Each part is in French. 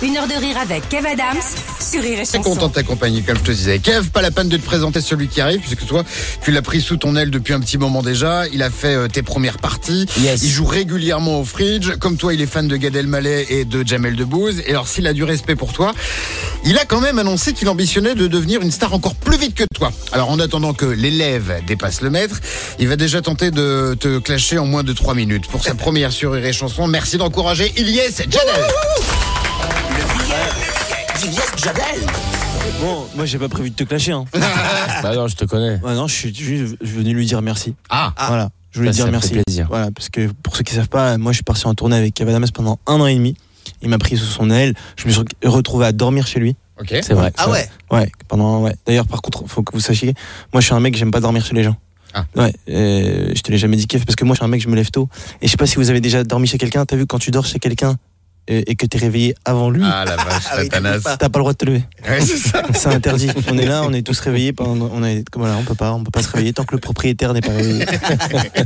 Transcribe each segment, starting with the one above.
Une heure de rire avec Kev Adams sur Rire et Très Chanson. content de t'accompagner, comme je te disais. Kev, pas la peine de te présenter celui qui arrive, puisque toi, tu l'as pris sous ton aile depuis un petit moment déjà. Il a fait euh, tes premières parties. Yes. Il joue régulièrement au fridge. Comme toi, il est fan de Gad Elmaleh et de Jamel Debbouze. Et alors, s'il a du respect pour toi, il a quand même annoncé qu'il ambitionnait de devenir une star encore plus vite que toi. Alors, en attendant que l'élève dépasse le maître, il va déjà tenter de te clasher en moins de 3 minutes. Pour sa première sur Rire et Chanson, merci d'encourager Ilyes Jadel. Jadel. Bon, moi j'ai pas prévu de te clasher. Hein. Bah non, je te connais. Ouais, non, je suis juste je venu lui dire merci. Ah, Voilà, je voulais Ça, dire ça me merci. fait plaisir. Voilà, parce que pour ceux qui savent pas, moi je suis parti en tournée avec Kev Adams pendant un an et demi. Il m'a pris sous son aile. Je me suis retrouvé à dormir chez lui. ok. C'est vrai. Ah ouais Ouais, pendant ouais. D'ailleurs, par contre, faut que vous sachiez, moi je suis un mec, j'aime pas dormir chez les gens. Ah. Ouais, euh, je te l'ai jamais dit Kev parce que moi je suis un mec, je me lève tôt. Et je sais pas si vous avez déjà dormi chez quelqu'un. T'as vu quand tu dors chez quelqu'un euh, et que t'es réveillé avant lui, Ah la vache, Ah oui, t'as pas le droit de te lever. Ouais, c'est ça. C'est interdit. On est là, on est tous réveillés. Pendant, on est, comme voilà, on peut pas, on peut pas se réveiller tant que le propriétaire n'est pas réveillé.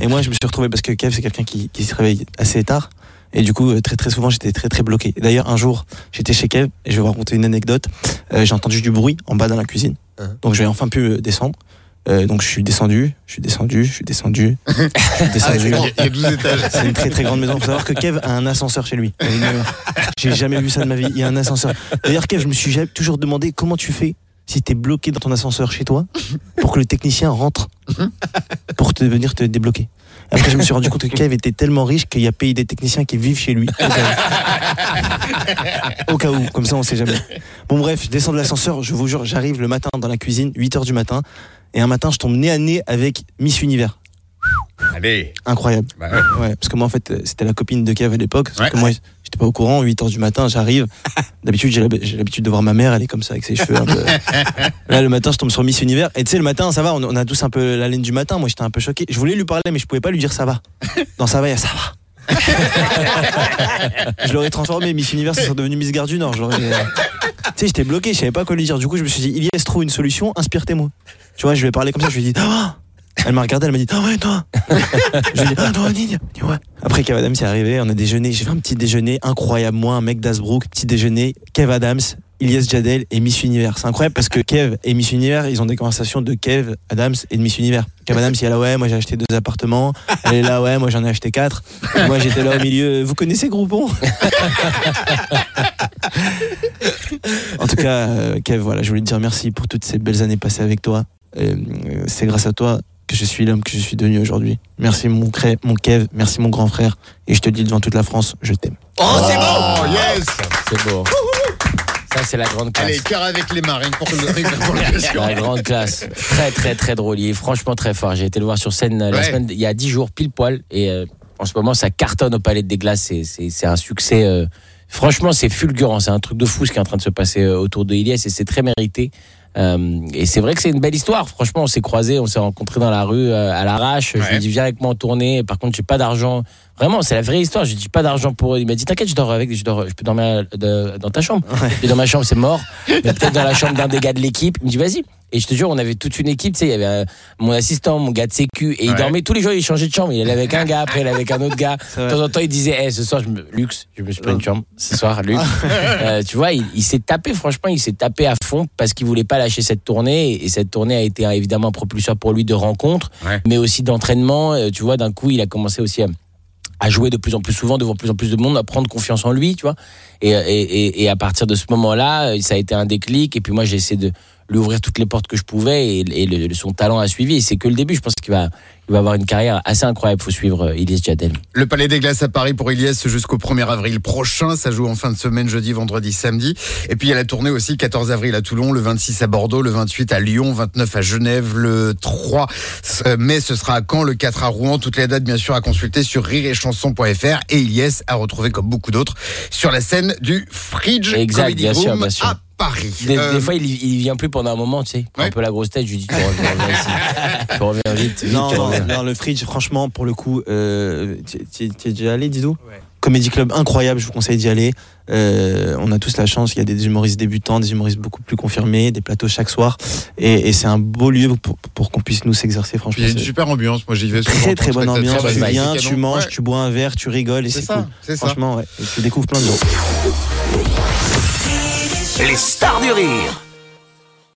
Et moi, je me suis retrouvé parce que Kev, c'est quelqu'un qui, qui se réveille assez tard. Et du coup, euh, très très souvent, j'étais très très bloqué. Et D'ailleurs, un jour, j'étais chez Kev et je vais vous raconter une anecdote. Euh, j'ai entendu du bruit en bas dans la cuisine. Hein. Donc, j'ai enfin pu euh, descendre. Euh, donc, je suis descendu, je suis descendu, je suis descendu, je suis descendu. Il y a- il y a 12 étages. C'est une très très grande maison. Faut savoir que Kev a un ascenseur chez lui. J'ai jamais vu ça de ma vie. Il y a un ascenseur. D'ailleurs, Kev, je me suis toujours demandé comment tu fais si t'es bloqué dans ton ascenseur chez toi pour que le technicien rentre pour te venir te débloquer. Après, je me suis rendu compte que Kev était tellement riche qu'il y a payé des techniciens qui vivent chez lui. Au cas où. Au cas où, comme ça, on sait jamais. Bon, bref, je descends de l'ascenseur. Je vous jure, j'arrive le matin dans la cuisine, 8 h du matin. Et un matin, je tombe nez à nez avec Miss Univers. Allez. Incroyable. Bah ouais. Ouais, parce que moi, en fait, euh, c'était la copine de Kev à l'époque. Ouais. que moi, j'étais pas au courant. 8 h du matin, j'arrive. D'habitude, j'ai l'habitude de voir ma mère. Elle est comme ça, avec ses cheveux un peu. Là, le matin, je tombe sur Miss Univers. Et tu sais, le matin, ça va. On, on a tous un peu la laine du matin. Moi, j'étais un peu choqué. Je voulais lui parler, mais je pouvais pas lui dire ça va. Dans ça va, il y a ça va. je l'aurais transformé. Miss Univers, serait devenu Miss Gare du Nord. Euh, Tu sais, j'étais bloqué. Je savais pas quoi lui dire. Du coup, je me suis dit, Ilias, trouve une solution. Inspire tes mots. Tu vois, je lui ai parlé comme ça. Je lui ai dit, Ah elle m'a regardé, elle m'a dit Ah ouais, toi Je lui ai dit Ah non, Nid. Après, Kev Adams est arrivé, on a déjeuné. J'ai fait un petit déjeuner incroyable. Moi, un mec d'Asbrook, petit déjeuner. Kev Adams, Ilyes Jadel et Miss Univers. C'est incroyable parce que Kev et Miss Univers, ils ont des conversations de Kev, Adams et de Miss Univers. Kev Adams, il est là, ouais, moi j'ai acheté deux appartements. Elle est là, ouais, moi j'en ai acheté quatre. Et moi j'étais là au milieu. Vous connaissez Groupon? En tout cas, euh, Kev, voilà, je voulais te dire merci pour toutes ces belles années passées avec toi. Euh, C'est grâce à toi que je suis l'homme que je suis devenu aujourd'hui. Merci mon, cré- mon Kev, merci mon grand frère. Et je te dis devant toute la France, je t'aime. Oh, c'est bon Oh yes C'est beau. Ça, c'est la grande classe. Allez, cœur avec les que pour. La grande classe. Très, très, très drôle. Il est franchement très fort. J'ai été le voir sur scène euh, la semaine, il y a 10 jours, pile poil. Et euh, en ce moment, ça cartonne au Palais des Glaces. C'est- C'est c'est un succès. euh, franchement, c'est fulgurant. C'est un truc de fou ce qui est en train de se passer euh, autour de Ilias et c'est très mérité. Euh, et c'est vrai que c'est une belle histoire. Franchement, on s'est croisés, on s'est rencontrés dans la rue euh, à l'arrache. Je lui ai dit, viens avec moi en tournée. Par contre, j'ai pas d'argent. Vraiment, c'est la vraie histoire. Je dit, pas d'argent pour eux. Il m'a dit, t'inquiète, je dors avec, je, dors, je peux dormir dans ta chambre. Et dans ma chambre, c'est mort. Mais peut-être dans la chambre d'un des gars de l'équipe. Il me dit, vas-y. Et je te jure, on avait toute une équipe, tu sais, il y avait euh, mon assistant, mon gars de sécu, et il Ouais. dormait tous les jours, il changeait de chambre. Il allait avec un gars, après il allait avec un autre gars. De temps en temps, il disait, Eh, ce soir, je me... Lux, je me suis pris une chambre. Ce soir, Lux. Euh, tu vois, il, il s'est tapé, franchement, il s'est tapé à fond parce qu'il voulait pas lâcher cette tournée. Et cette tournée a été euh, évidemment un propulseur pour lui de rencontres, Ouais. mais aussi d'entraînement. Euh, Tu vois, d'un coup, il a commencé aussi à à jouer de plus en plus souvent devant plus en plus de monde, à prendre confiance en lui, tu vois. Et, et, et, à partir de ce moment-là, euh, ça a été un déclic. Et puis moi, j'ai essayé de lui ouvrir toutes les portes que je pouvais et, et le- son talent a suivi. Et c'est que le début. Je pense qu'il va, il va avoir une carrière assez incroyable. Faut suivre euh, Ilyes Jadel. Le Palais des Glaces à Paris pour Ilyes jusqu'au 1er avril prochain. Ça joue en fin de semaine, jeudi, vendredi, samedi. Et puis il y a la tournée aussi, 14 avril à Toulon, le 26 à Bordeaux, le 28 à Lyon, 29 à Genève, le 3 mai ce sera à Caen, le 4 à Rouen. Toutes les dates bien sûr à consulter sur rireetchanson.fr et Ilyes à retrouver comme beaucoup d'autres sur la scène du Fridge Exact, Comedy bien sûr, bien sûr. à Paris. Des, Euh, des fois, il, il vient plus pendant un moment, tu sais. Ouais. Un peu la grosse tête. Je lui dis, tu reviens, reviens ici. Tu reviens vite. vite Non, tu non, reviens. non, le fridge, franchement, pour le coup, euh, tu es déjà allé, Didou Comédie Club incroyable, je vous conseille d'y aller. Euh, on a tous la chance, il y a des humoristes débutants, des humoristes beaucoup plus confirmés, des plateaux chaque soir. Et, et c'est un beau lieu pour, pour qu'on puisse nous s'exercer, franchement. il y a une super ambiance. Moi, j'y vais souvent. Très très bonne ambiance, très tu viens, tu manges, Ouais, tu bois un verre, tu rigoles et C'est cool. ça. Franchement, ouais. Et tu découvres plein de gens. Les stars du rire